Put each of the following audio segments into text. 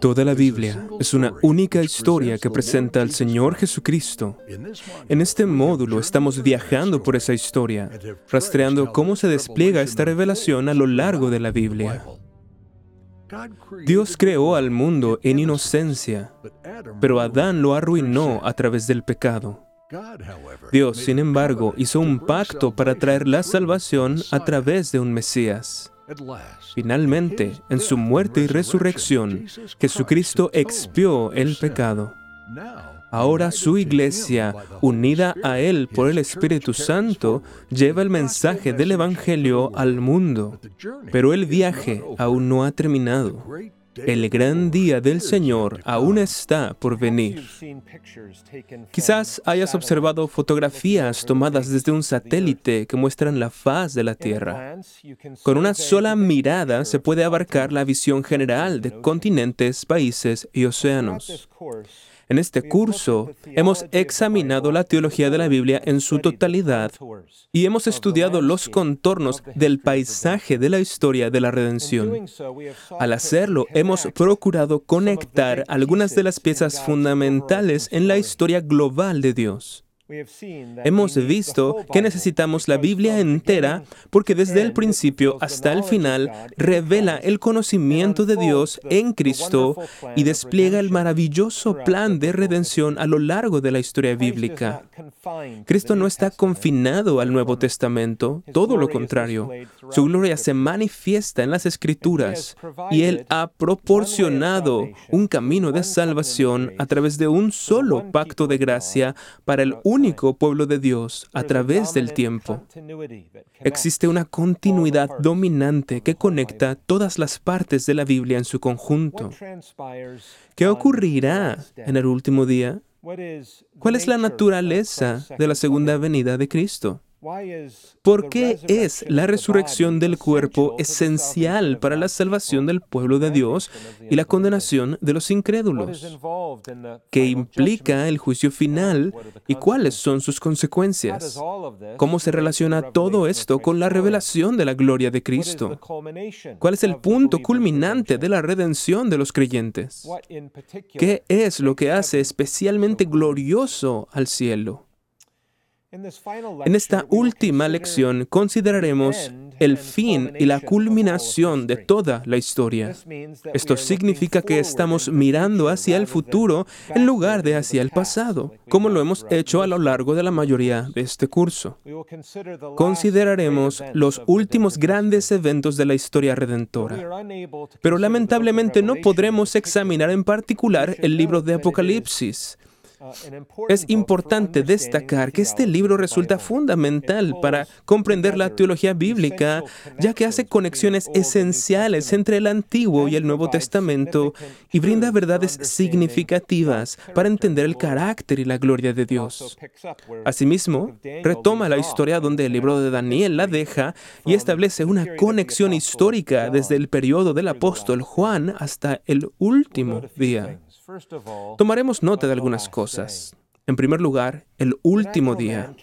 Toda la Biblia es una única historia que presenta al Señor Jesucristo. En este módulo estamos viajando por esa historia, rastreando cómo se despliega esta revelación a lo largo de la Biblia. Dios creó al mundo en inocencia, pero Adán lo arruinó a través del pecado. Dios, sin embargo, hizo un pacto para traer la salvación a través de un Mesías. Finalmente, en su muerte y resurrección, Jesucristo expió el pecado. Ahora su iglesia, unida a Él por el Espíritu Santo, lleva el mensaje del Evangelio al mundo. Pero el viaje aún no ha terminado. El gran día del Señor aún está por venir. Quizás hayas observado fotografías tomadas desde un satélite que muestran la faz de la Tierra. Con una sola mirada se puede abarcar la visión general de continentes, países y océanos. En este curso hemos examinado la teología de la Biblia en su totalidad y hemos estudiado los contornos del paisaje de la historia de la redención. Al hacerlo, hemos procurado conectar algunas de las piezas fundamentales en la historia global de Dios. Hemos visto que necesitamos la Biblia entera porque desde el principio hasta el final revela el conocimiento de Dios en Cristo y despliega el maravilloso plan de redención a lo largo de la historia bíblica. Cristo no está confinado al Nuevo Testamento, todo lo contrario. Su gloria se manifiesta en las Escrituras y Él ha proporcionado un camino de salvación a través de un solo pacto de gracia para el único pueblo de Dios a través del tiempo. Existe una continuidad dominante que conecta todas las partes de la Biblia en su conjunto. ¿Qué ocurrirá en el último día? ¿Cuál es la naturaleza de la segunda venida de Cristo? ¿Por qué es la resurrección del cuerpo esencial para la salvación del pueblo de Dios y la condenación de los incrédulos? ¿Qué implica el juicio final y cuáles son sus consecuencias? ¿Cómo se relaciona todo esto con la revelación de la gloria de Cristo? ¿Cuál es el punto culminante de la redención de los creyentes? ¿Qué es lo que hace especialmente glorioso al cielo? En esta última lección consideraremos el fin y la culminación de toda la historia. Esto significa que estamos mirando hacia el futuro en lugar de hacia el pasado, como lo hemos hecho a lo largo de la mayoría de este curso. Consideraremos los últimos grandes eventos de la historia redentora. Pero lamentablemente no podremos examinar en particular el libro de Apocalipsis es importante destacar que este libro resulta fundamental para comprender la teología bíblica, ya que hace conexiones esenciales entre el Antiguo y el Nuevo Testamento y brinda verdades significativas para entender el carácter y la gloria de Dios. Asimismo, retoma la historia donde el libro de Daniel la deja y establece una conexión histórica desde el periodo del apóstol Juan hasta el último día. Tomaremos nota de algunas cosas. En primer lugar, el último día.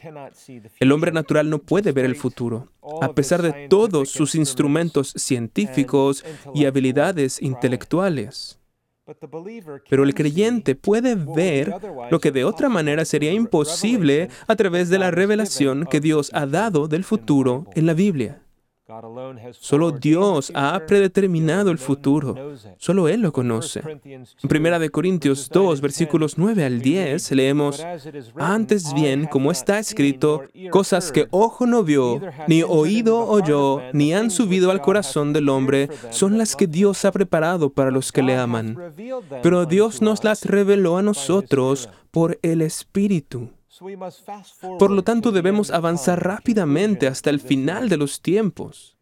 El hombre natural no puede ver el futuro, a pesar de todos sus instrumentos científicos y habilidades intelectuales. Pero el creyente puede ver lo que de otra manera sería imposible a través de la revelación que Dios ha dado del futuro en la Biblia. Solo Dios ha predeterminado el futuro. Solo Él lo conoce. En 1 Corintios 2, versículos 9 al 10, leemos, Antes bien, como está escrito, cosas que ojo no vio, ni oído oyó, ni han subido al corazón del hombre, son las que Dios ha preparado para los que le aman. Pero Dios nos las reveló a nosotros por el Espíritu. Por lo tanto, debemos avanzar rápidamente hasta el final de los tiempos.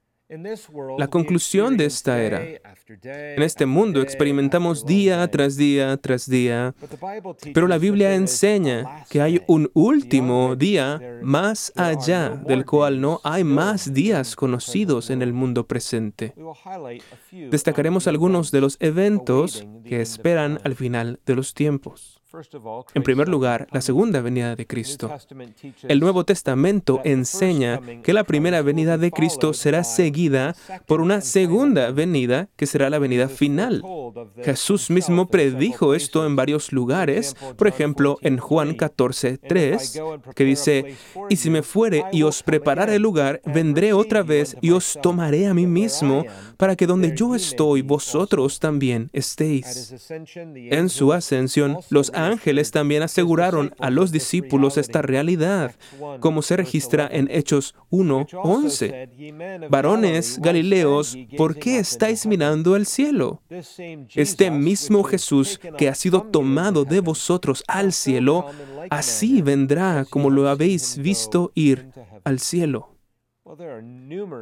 La conclusión de esta era, en este mundo experimentamos día tras día tras día, pero la Biblia enseña que hay un último día más allá del cual no hay más días conocidos en el mundo presente. Destacaremos algunos de los eventos que esperan al final de los tiempos. En primer lugar, la segunda venida de Cristo. El Nuevo Testamento enseña que la primera venida de Cristo será seguida por una segunda venida que será la venida final. Jesús mismo predijo esto en varios lugares, por ejemplo en Juan 14, 3, que dice, y si me fuere y os prepararé el lugar, vendré otra vez y os tomaré a mí mismo, para que donde yo estoy, vosotros también estéis. En su ascensión, los ángeles también aseguraron a los discípulos esta realidad, como se registra en Hechos 1:11. Varones Galileos, ¿por qué estáis mirando al cielo? Este mismo Jesús que ha sido tomado de vosotros al cielo, así vendrá como lo habéis visto ir al cielo.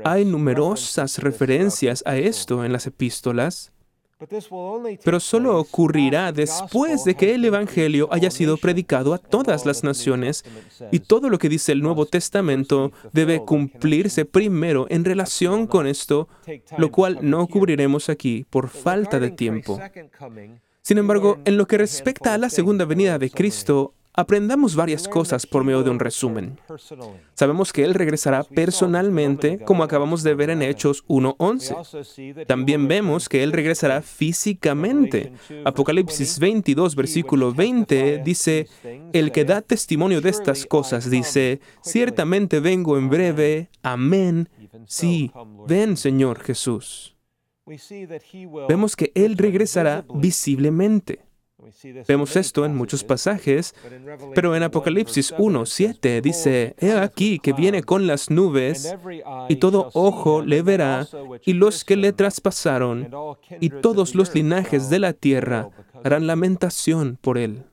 Hay numerosas referencias a esto en las epístolas. Pero solo ocurrirá después de que el Evangelio haya sido predicado a todas las naciones y todo lo que dice el Nuevo Testamento debe cumplirse primero en relación con esto, lo cual no cubriremos aquí por falta de tiempo. Sin embargo, en lo que respecta a la segunda venida de Cristo, Aprendamos varias cosas por medio de un resumen. Sabemos que Él regresará personalmente, como acabamos de ver en Hechos 1.11. También vemos que Él regresará físicamente. Apocalipsis 22, versículo 20 dice, El que da testimonio de estas cosas dice, ciertamente vengo en breve, amén. Sí, ven Señor Jesús. Vemos que Él regresará visiblemente. Vemos esto en muchos pasajes, pero en Apocalipsis 1, 7 dice, He aquí que viene con las nubes, y todo ojo le verá, y los que le traspasaron, y todos los linajes de la tierra harán lamentación por él.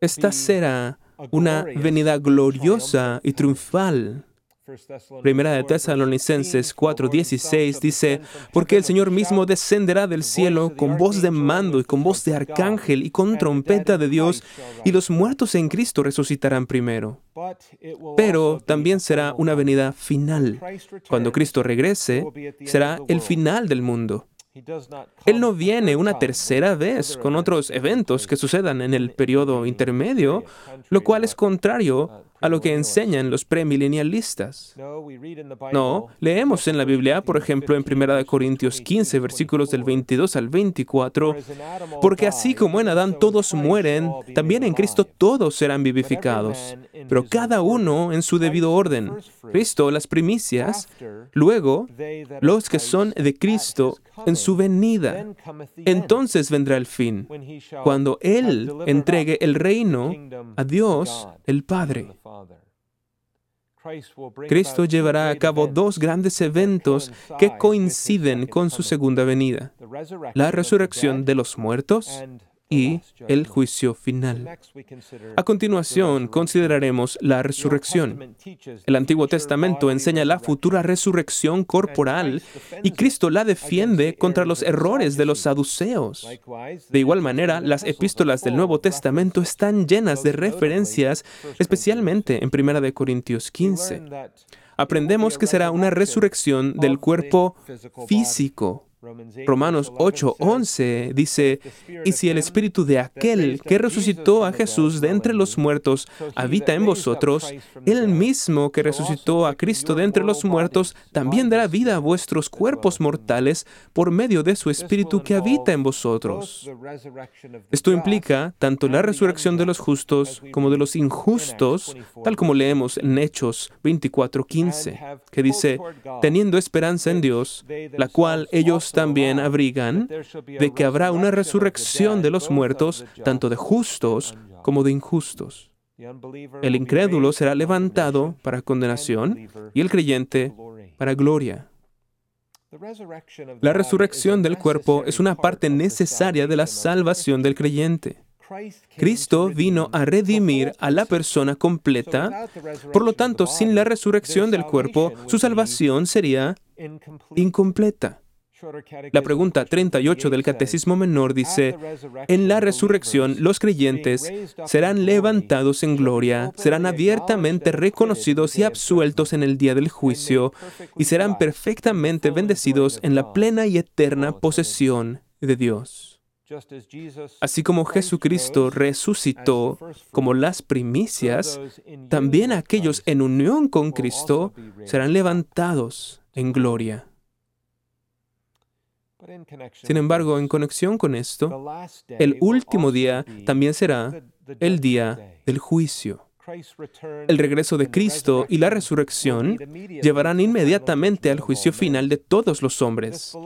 Esta será una venida gloriosa y triunfal Primera de Tesalonicenses 4:16 dice, porque el Señor mismo descenderá del cielo con voz de mando y con voz de arcángel y con trompeta de Dios, y los muertos en Cristo resucitarán primero. Pero también será una venida final. Cuando Cristo regrese, será el final del mundo. Él no viene una tercera vez con otros eventos que sucedan en el periodo intermedio, lo cual es contrario a lo que enseñan los premilenialistas. No, leemos en la Biblia, por ejemplo, en 1 Corintios 15, versículos del 22 al 24, porque así como en Adán todos mueren, también en Cristo todos serán vivificados, pero cada uno en su debido orden. Cristo las primicias, luego los que son de Cristo en su venida. Entonces vendrá el fin, cuando Él entregue el reino a Dios el Padre. Cristo llevará a cabo dos grandes eventos que coinciden con su segunda venida, la resurrección de los muertos y el juicio final. A continuación, consideraremos la resurrección. El Antiguo Testamento enseña la futura resurrección corporal y Cristo la defiende contra los errores de los saduceos. De igual manera, las epístolas del Nuevo Testamento están llenas de referencias, especialmente en 1 Corintios 15. Aprendemos que será una resurrección del cuerpo físico Romanos 8:11 dice, y si el espíritu de aquel que resucitó a Jesús de entre los muertos habita en vosotros, el mismo que resucitó a Cristo de entre los muertos también dará vida a vuestros cuerpos mortales por medio de su espíritu que habita en vosotros. Esto implica tanto la resurrección de los justos como de los injustos, tal como leemos en Hechos 24:15, que dice, teniendo esperanza en Dios, la cual ellos también abrigan de que habrá una resurrección de los muertos, tanto de justos como de injustos. El incrédulo será levantado para condenación y el creyente para gloria. La resurrección del cuerpo es una parte necesaria de la salvación del creyente. Cristo vino a redimir a la persona completa, por lo tanto, sin la resurrección del cuerpo, su salvación sería incompleta. La pregunta 38 del Catecismo Menor dice, en la resurrección los creyentes serán levantados en gloria, serán abiertamente reconocidos y absueltos en el día del juicio y serán perfectamente bendecidos en la plena y eterna posesión de Dios. Así como Jesucristo resucitó como las primicias, también aquellos en unión con Cristo serán levantados en gloria. Sin embargo, en conexión con esto, el último día también será el día del juicio. El regreso de Cristo y la resurrección llevarán inmediatamente al juicio final de todos los hombres.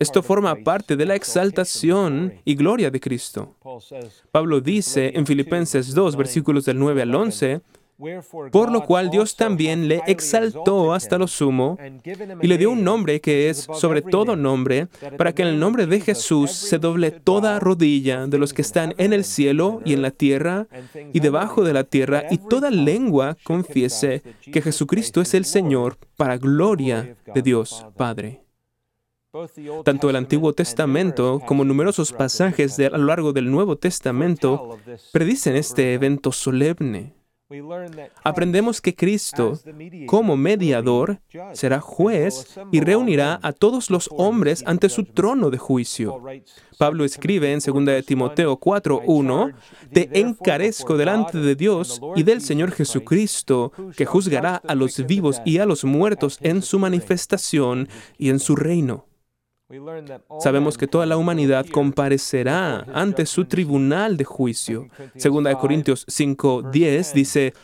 Esto forma parte de la exaltación y gloria de Cristo. Pablo dice en Filipenses 2, versículos del 9 al 11, por lo cual Dios también le exaltó hasta lo sumo y le dio un nombre que es sobre todo nombre, para que en el nombre de Jesús se doble toda rodilla de los que están en el cielo y en la tierra y debajo de la tierra, y toda lengua confiese que Jesucristo es el Señor para gloria de Dios Padre. Tanto el Antiguo Testamento como numerosos pasajes a lo largo del Nuevo Testamento predicen este evento solemne. Aprendemos que Cristo, como mediador, será juez y reunirá a todos los hombres ante su trono de juicio. Pablo escribe en 2 Timoteo 4:1, Te encarezco delante de Dios y del Señor Jesucristo, que juzgará a los vivos y a los muertos en su manifestación y en su reino. Sabemos que toda la humanidad comparecerá ante su tribunal de juicio. Segunda de Corintios 5:10 dice,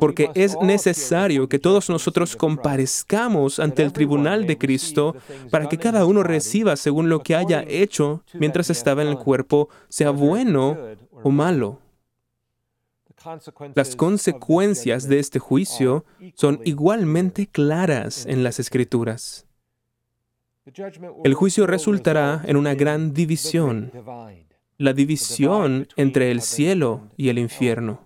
porque es necesario que todos nosotros comparezcamos ante el tribunal de Cristo para que cada uno reciba según lo que haya hecho mientras estaba en el cuerpo, sea bueno o malo. Las consecuencias de este juicio son igualmente claras en las Escrituras. El juicio resultará en una gran división, la división entre el cielo y el infierno.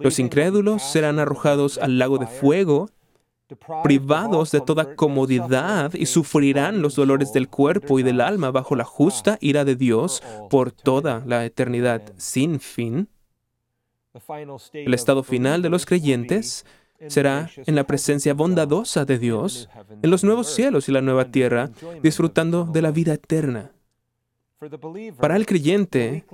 Los incrédulos serán arrojados al lago de fuego, privados de toda comodidad y sufrirán los dolores del cuerpo y del alma bajo la justa ira de Dios por toda la eternidad sin fin. El estado final de los creyentes será en la presencia bondadosa de Dios, en los nuevos cielos y la nueva tierra, disfrutando de la vida eterna. Para el creyente,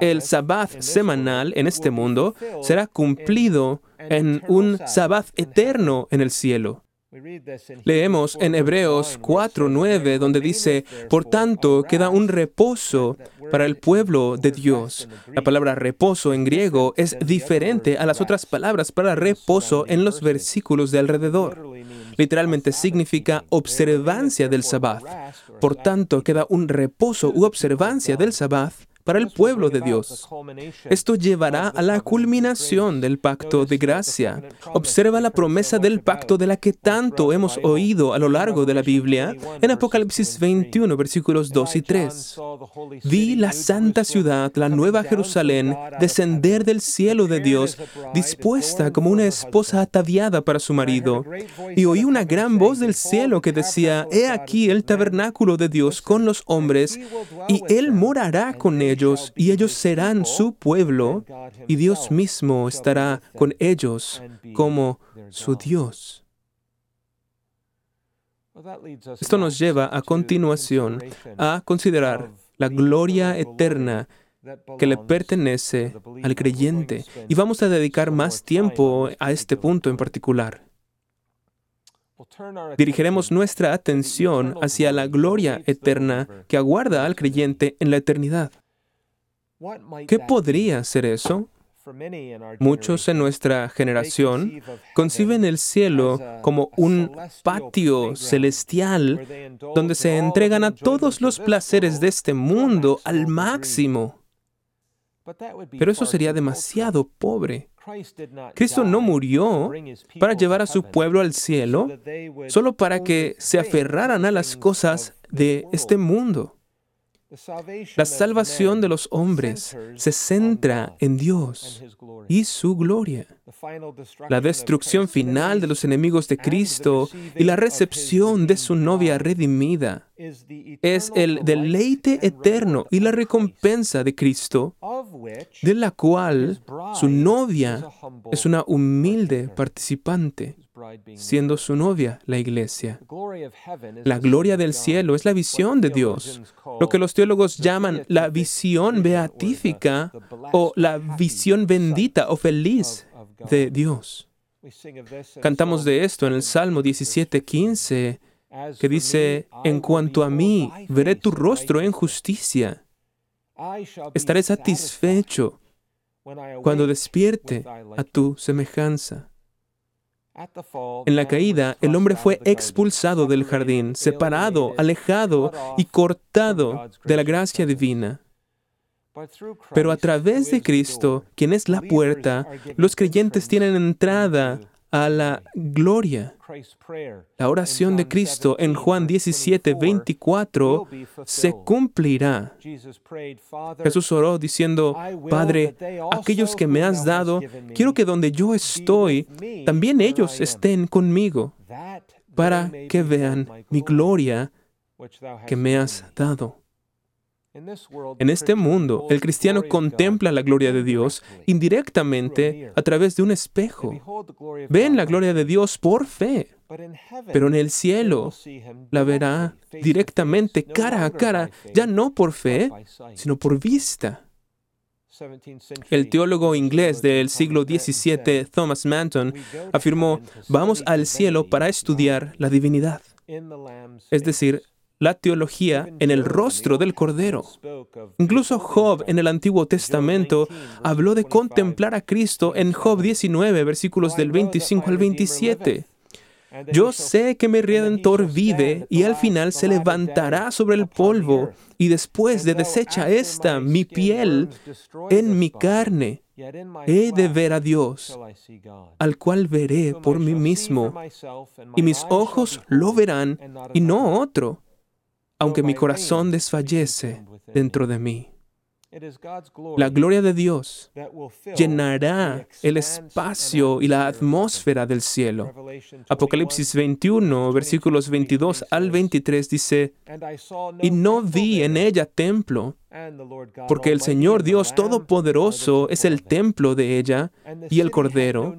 el sabbat semanal en este mundo será cumplido en un sabbat eterno en el cielo. Leemos en Hebreos 4:9 donde dice, por tanto queda un reposo para el pueblo de Dios. La palabra reposo en griego es diferente a las otras palabras para reposo en los versículos de alrededor. Literalmente significa observancia del sabbat. Por tanto queda un reposo u observancia del sabbat para el pueblo de Dios. Esto llevará a la culminación del pacto de gracia. Observa la promesa del pacto de la que tanto hemos oído a lo largo de la Biblia en Apocalipsis 21, versículos 2 y 3. Vi la santa ciudad, la nueva Jerusalén, descender del cielo de Dios, dispuesta como una esposa ataviada para su marido. Y oí una gran voz del cielo que decía, He aquí el tabernáculo de Dios con los hombres, y Él morará con ellos y ellos serán su pueblo y Dios mismo estará con ellos como su Dios. Esto nos lleva a continuación a considerar la gloria eterna que le pertenece al creyente. Y vamos a dedicar más tiempo a este punto en particular. Dirigiremos nuestra atención hacia la gloria eterna que aguarda al creyente en la eternidad. ¿Qué podría ser eso? Muchos en nuestra generación conciben el cielo como un patio celestial donde se entregan a todos los placeres de este mundo al máximo. Pero eso sería demasiado pobre. Cristo no murió para llevar a su pueblo al cielo solo para que se aferraran a las cosas de este mundo. La salvación de los hombres se centra en Dios y su gloria. La destrucción final de los enemigos de Cristo y la recepción de su novia redimida es el deleite eterno y la recompensa de Cristo, de la cual su novia es una humilde participante. Siendo su novia, la iglesia. La gloria del cielo es la visión de Dios, lo que los teólogos llaman la visión beatífica o la visión bendita o feliz de Dios. Cantamos de esto en el Salmo 17:15, que dice, en cuanto a mí, veré tu rostro en justicia. Estaré satisfecho cuando despierte a tu semejanza. En la caída, el hombre fue expulsado del jardín, separado, alejado y cortado de la gracia divina. Pero a través de Cristo, quien es la puerta, los creyentes tienen entrada a la gloria. La oración de Cristo en Juan 17, 24 se cumplirá. Jesús oró diciendo, Padre, aquellos que me has dado, quiero que donde yo estoy, también ellos estén conmigo, para que vean mi gloria que me has dado. En este mundo, el cristiano contempla la gloria de Dios indirectamente a través de un espejo. Ven la gloria de Dios por fe, pero en el cielo la verá directamente cara a cara, ya no por fe, sino por vista. El teólogo inglés del siglo XVII, Thomas Manton, afirmó, vamos al cielo para estudiar la divinidad, es decir, la teología en el rostro del Cordero. Incluso Job en el Antiguo Testamento habló de contemplar a Cristo en Job 19, versículos del 25 al 27. Yo sé que mi redentor vive y al final se levantará sobre el polvo y después de deshecha esta mi piel en mi carne, he de ver a Dios, al cual veré por mí mismo, y mis ojos lo verán y no otro aunque mi corazón desfallece dentro de mí. La gloria de Dios llenará el espacio y la atmósfera del cielo. Apocalipsis 21, versículos 22 al 23 dice, y no vi en ella templo, porque el Señor Dios Todopoderoso es el templo de ella y el Cordero.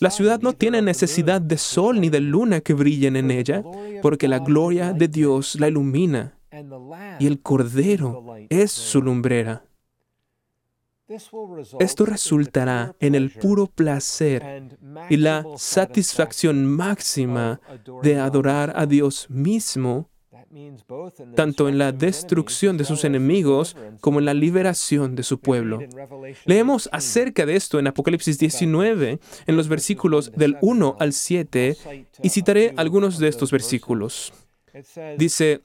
La ciudad no tiene necesidad de sol ni de luna que brillen en ella, porque la gloria de Dios la ilumina y el Cordero es su lumbrera. Esto resultará en el puro placer y la satisfacción máxima de adorar a Dios mismo, tanto en la destrucción de sus enemigos como en la liberación de su pueblo. Leemos acerca de esto en Apocalipsis 19, en los versículos del 1 al 7, y citaré algunos de estos versículos. Dice,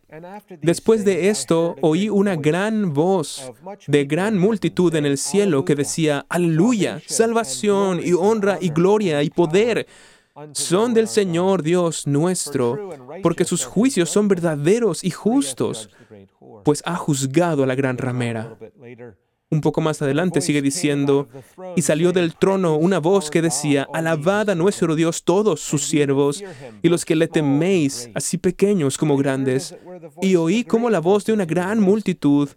después de esto oí una gran voz de gran multitud en el cielo que decía, aleluya, salvación y honra y gloria y poder son del Señor Dios nuestro, porque sus juicios son verdaderos y justos, pues ha juzgado a la gran ramera. Un poco más adelante sigue diciendo, y salió del trono una voz que decía, alabad a nuestro Dios todos sus siervos y los que le teméis, así pequeños como grandes. Y oí como la voz de una gran multitud,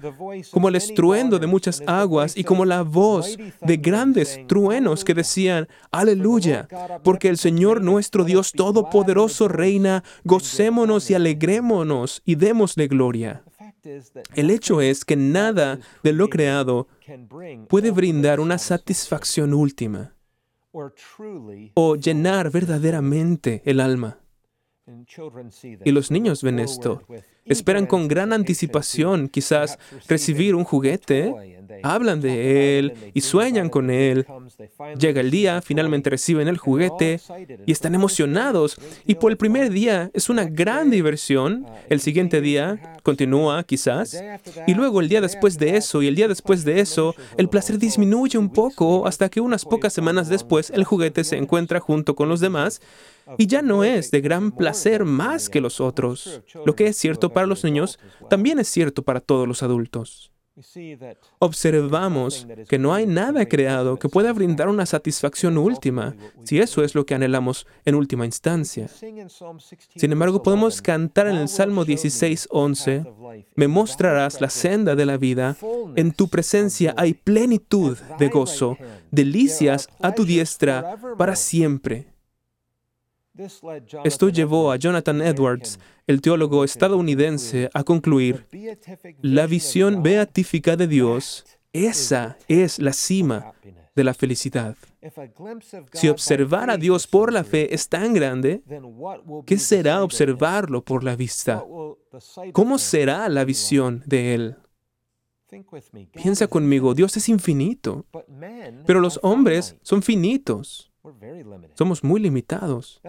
como el estruendo de muchas aguas y como la voz de grandes truenos que decían, aleluya, porque el Señor nuestro Dios Todopoderoso reina, gocémonos y alegrémonos y démosle gloria. El hecho es que nada de lo creado puede brindar una satisfacción última o llenar verdaderamente el alma. Y los niños ven esto. Esperan con gran anticipación quizás recibir un juguete, hablan de él y sueñan con él. Llega el día, finalmente reciben el juguete y están emocionados. Y por el primer día es una gran diversión. El siguiente día continúa quizás. Y luego el día después de eso y el día después de eso, el placer disminuye un poco hasta que unas pocas semanas después el juguete se encuentra junto con los demás y ya no es de gran placer más que los otros. Lo que es cierto para los niños también es cierto para todos los adultos. Observamos que no hay nada creado que pueda brindar una satisfacción última, si eso es lo que anhelamos en última instancia. Sin embargo, podemos cantar en el Salmo 16:11, me mostrarás la senda de la vida, en tu presencia hay plenitud de gozo, delicias a tu diestra para siempre. Esto llevó a Jonathan Edwards, el teólogo estadounidense, a concluir, la visión beatífica de Dios, esa es la cima de la felicidad. Si observar a Dios por la fe es tan grande, ¿qué será observarlo por la vista? ¿Cómo será la visión de Él? Piensa conmigo, Dios es infinito, pero los hombres son finitos. Somos muy limitados.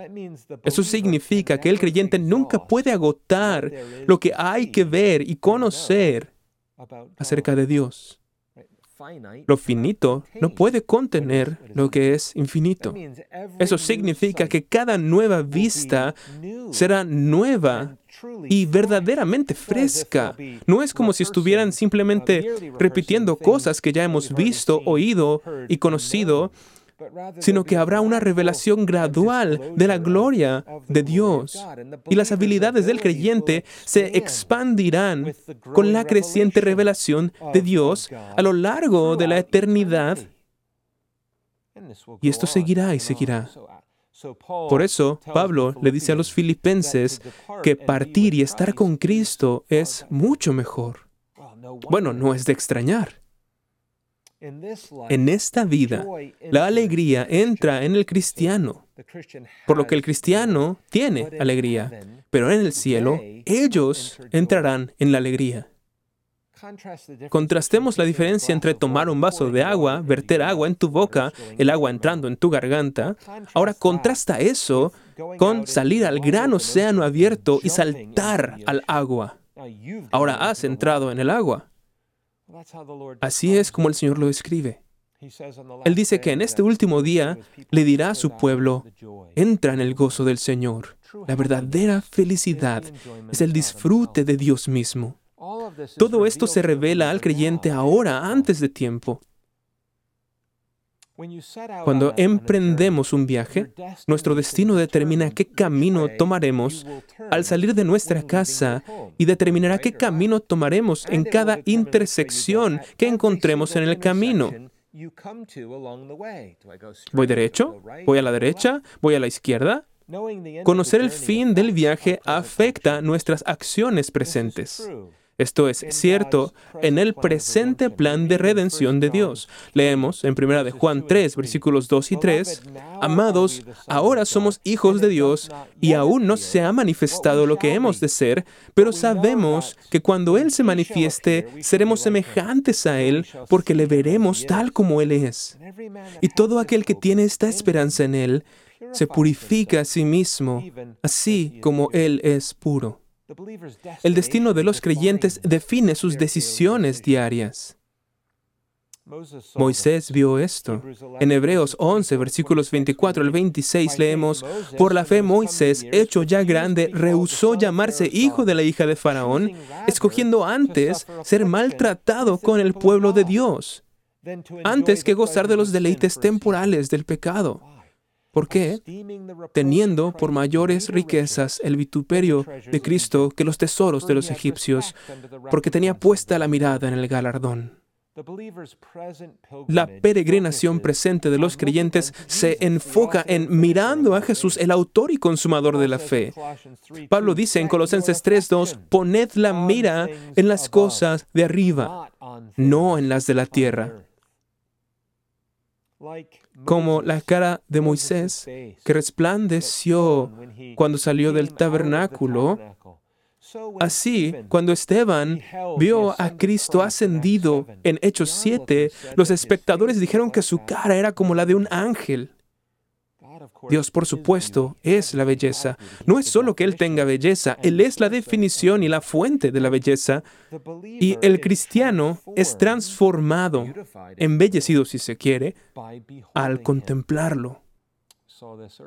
Eso significa que el creyente nunca puede agotar lo que hay que ver y conocer acerca de Dios. Lo finito no puede contener lo que es infinito. Eso significa que cada nueva vista será nueva y verdaderamente fresca. No es como si estuvieran simplemente repitiendo cosas que ya hemos visto, oído y conocido, sino que habrá una revelación gradual de la gloria de Dios. Y las habilidades del creyente se expandirán con la creciente revelación de Dios a lo largo de la eternidad. Y esto seguirá y seguirá. Por eso, Pablo le dice a los filipenses que partir y estar con Cristo es mucho mejor. Bueno, no es de extrañar. En esta vida, la alegría entra en el cristiano, por lo que el cristiano tiene alegría, pero en el cielo ellos entrarán en la alegría. Contrastemos la diferencia entre tomar un vaso de agua, verter agua en tu boca, el agua entrando en tu garganta. Ahora contrasta eso con salir al gran océano abierto y saltar al agua. Ahora has entrado en el agua. Así es como el Señor lo escribe. Él dice que en este último día le dirá a su pueblo, entra en el gozo del Señor. La verdadera felicidad es el disfrute de Dios mismo. Todo esto se revela al creyente ahora, antes de tiempo. Cuando emprendemos un viaje, nuestro destino determina qué camino tomaremos al salir de nuestra casa y determinará qué camino tomaremos en cada intersección que encontremos en el camino. ¿Voy derecho? ¿Voy a la derecha? ¿Voy a la izquierda? Conocer el fin del viaje afecta nuestras acciones presentes. Esto es cierto en el presente plan de redención de Dios. Leemos en 1 de Juan 3, versículos 2 y 3, Amados, ahora somos hijos de Dios y aún no se ha manifestado lo que hemos de ser, pero sabemos que cuando Él se manifieste, seremos semejantes a Él porque le veremos tal como Él es. Y todo aquel que tiene esta esperanza en Él, se purifica a sí mismo, así como Él es puro. El destino de los creyentes define sus decisiones diarias. Moisés vio esto. En Hebreos 11, versículos 24 al 26 leemos, Por la fe Moisés, hecho ya grande, rehusó llamarse hijo de la hija de Faraón, escogiendo antes ser maltratado con el pueblo de Dios, antes que gozar de los deleites temporales del pecado. ¿Por qué? Teniendo por mayores riquezas el vituperio de Cristo que los tesoros de los egipcios, porque tenía puesta la mirada en el galardón. La peregrinación presente de los creyentes se enfoca en mirando a Jesús, el autor y consumador de la fe. Pablo dice en Colosenses 3:2, poned la mira en las cosas de arriba, no en las de la tierra como la cara de Moisés que resplandeció cuando salió del tabernáculo. Así, cuando Esteban vio a Cristo ascendido en Hechos 7, los espectadores dijeron que su cara era como la de un ángel. Dios, por supuesto, es la belleza. No es solo que Él tenga belleza, Él es la definición y la fuente de la belleza. Y el cristiano es transformado, embellecido si se quiere, al contemplarlo.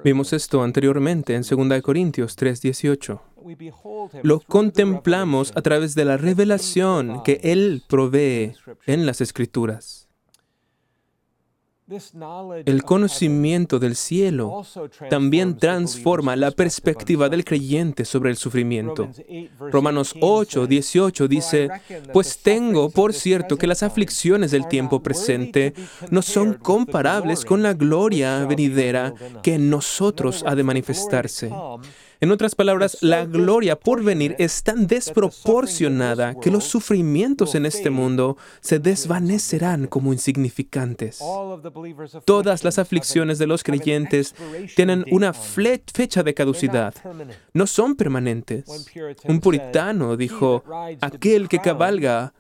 Vimos esto anteriormente en 2 Corintios 3:18. Lo contemplamos a través de la revelación que Él provee en las Escrituras. El conocimiento del cielo también transforma la perspectiva del creyente sobre el sufrimiento. Romanos 8, 18 dice, Pues tengo por cierto que las aflicciones del tiempo presente no son comparables con la gloria venidera que en nosotros ha de manifestarse. En otras palabras, la gloria por venir es tan desproporcionada que los sufrimientos en este mundo se desvanecerán como insignificantes. Todas las aflicciones de los creyentes tienen una fecha de caducidad. No son permanentes. Un puritano dijo, aquel que cabalga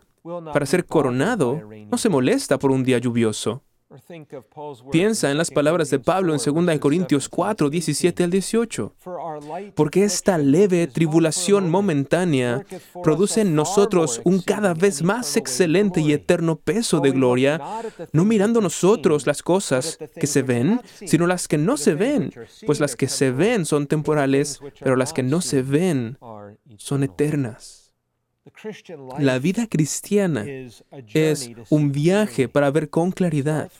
para ser coronado no se molesta por un día lluvioso. Piensa en las palabras de Pablo en 2 Corintios 4, 17 al 18. Porque esta leve tribulación momentánea produce en nosotros un cada vez más excelente y eterno peso de gloria, no mirando nosotros las cosas que se ven, sino las que no se ven, pues las que se ven son temporales, pero las que no se ven son eternas. La vida cristiana es un viaje para ver con claridad.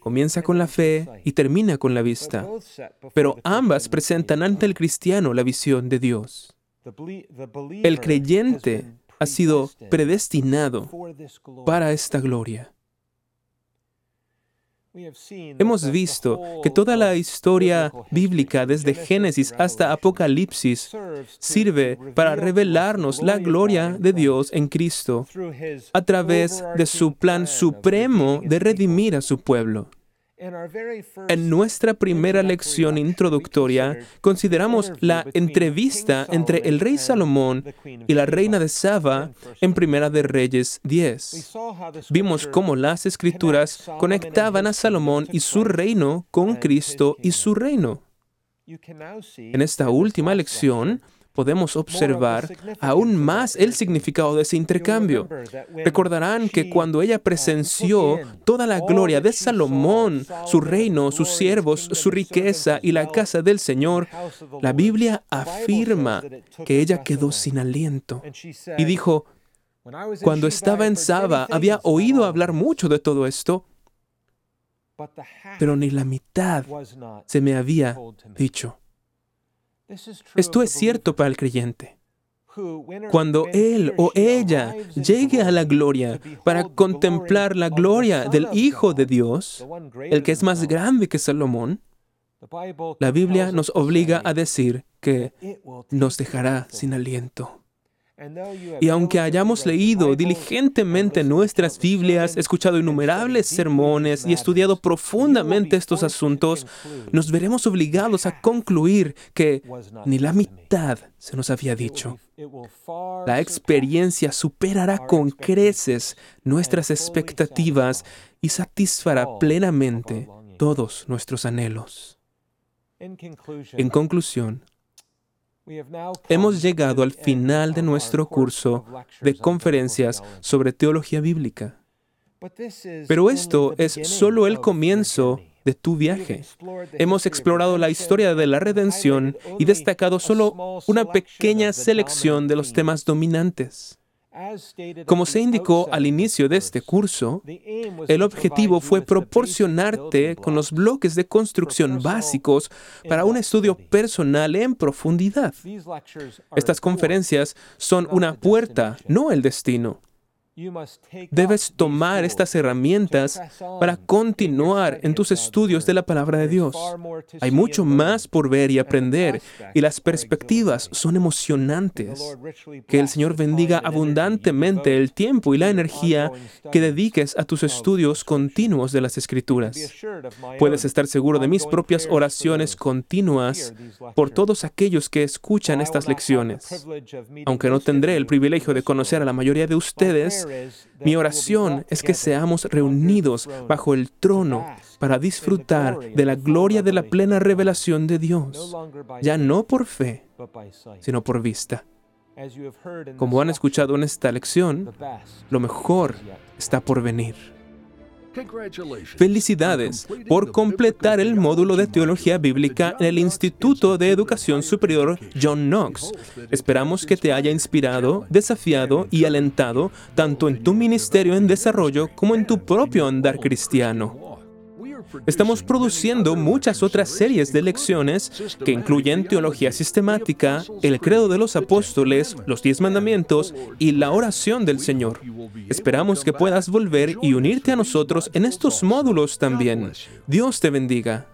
Comienza con la fe y termina con la vista, pero ambas presentan ante el cristiano la visión de Dios. El creyente ha sido predestinado para esta gloria. Hemos visto que toda la historia bíblica, desde Génesis hasta Apocalipsis, sirve para revelarnos la gloria de Dios en Cristo a través de su plan supremo de redimir a su pueblo. En nuestra primera lección introductoria consideramos la entrevista entre el rey Salomón y la reina de Saba en Primera de Reyes 10. Vimos cómo las escrituras conectaban a Salomón y su reino con Cristo y su reino. En esta última lección, podemos observar aún más el significado de ese intercambio. Recordarán que cuando ella presenció toda la gloria de Salomón, su reino, sus siervos, su riqueza y la casa del Señor, la Biblia afirma que ella quedó sin aliento. Y dijo, cuando estaba en Saba había oído hablar mucho de todo esto, pero ni la mitad se me había dicho. Esto es cierto para el creyente. Cuando él o ella llegue a la gloria para contemplar la gloria del Hijo de Dios, el que es más grande que Salomón, la Biblia nos obliga a decir que nos dejará sin aliento. Y aunque hayamos leído diligentemente nuestras Biblias, escuchado innumerables sermones y estudiado profundamente estos asuntos, nos veremos obligados a concluir que ni la mitad se nos había dicho. La experiencia superará con creces nuestras expectativas y satisfará plenamente todos nuestros anhelos. En conclusión, Hemos llegado al final de nuestro curso de conferencias sobre teología bíblica. Pero esto es solo el comienzo de tu viaje. Hemos explorado la historia de la redención y destacado solo una pequeña selección de los temas dominantes. Como se indicó al inicio de este curso, el objetivo fue proporcionarte con los bloques de construcción básicos para un estudio personal en profundidad. Estas conferencias son una puerta, no el destino. Debes tomar estas herramientas para continuar en tus estudios de la palabra de Dios. Hay mucho más por ver y aprender y las perspectivas son emocionantes. Que el Señor bendiga abundantemente el tiempo y la energía que dediques a tus estudios continuos de las Escrituras. Puedes estar seguro de mis propias oraciones continuas por todos aquellos que escuchan estas lecciones. Aunque no tendré el privilegio de conocer a la mayoría de ustedes, mi oración es que seamos reunidos bajo el trono para disfrutar de la gloria de la plena revelación de Dios, ya no por fe, sino por vista. Como han escuchado en esta lección, lo mejor está por venir. Felicidades por completar el módulo de teología bíblica en el Instituto de Educación Superior John Knox. Esperamos que te haya inspirado, desafiado y alentado tanto en tu ministerio en desarrollo como en tu propio andar cristiano. Estamos produciendo muchas otras series de lecciones que incluyen teología sistemática, el credo de los apóstoles, los diez mandamientos y la oración del Señor. Esperamos que puedas volver y unirte a nosotros en estos módulos también. Dios te bendiga.